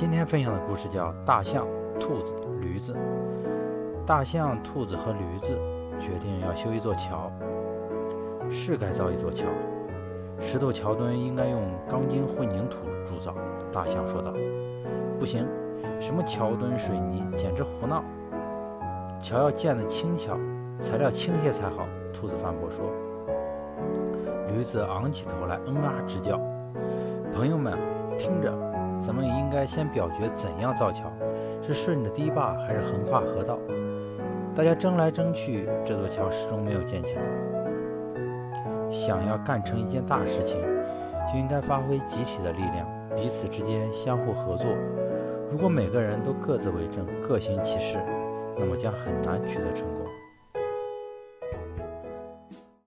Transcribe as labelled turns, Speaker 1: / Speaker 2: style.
Speaker 1: 今天分享的故事叫《大象、兔子、驴子》。大象、兔子和驴子决定要修一座桥，是该造一座桥。石头桥墩应该用钢筋混凝土铸造。大象说道：“不行，什么桥墩、水泥，简直胡闹！桥要建得轻巧，材料轻些才好。”兔子反驳说。驴子昂起头来，嗯啊直叫。朋友们，听着。咱们应该先表决怎样造桥，是顺着堤坝还是横跨河道？大家争来争去，这座桥始终没有建起来。想要干成一件大事情，就应该发挥集体的力量，彼此之间相互合作。如果每个人都各自为政、各行其事，那么将很难取得成功。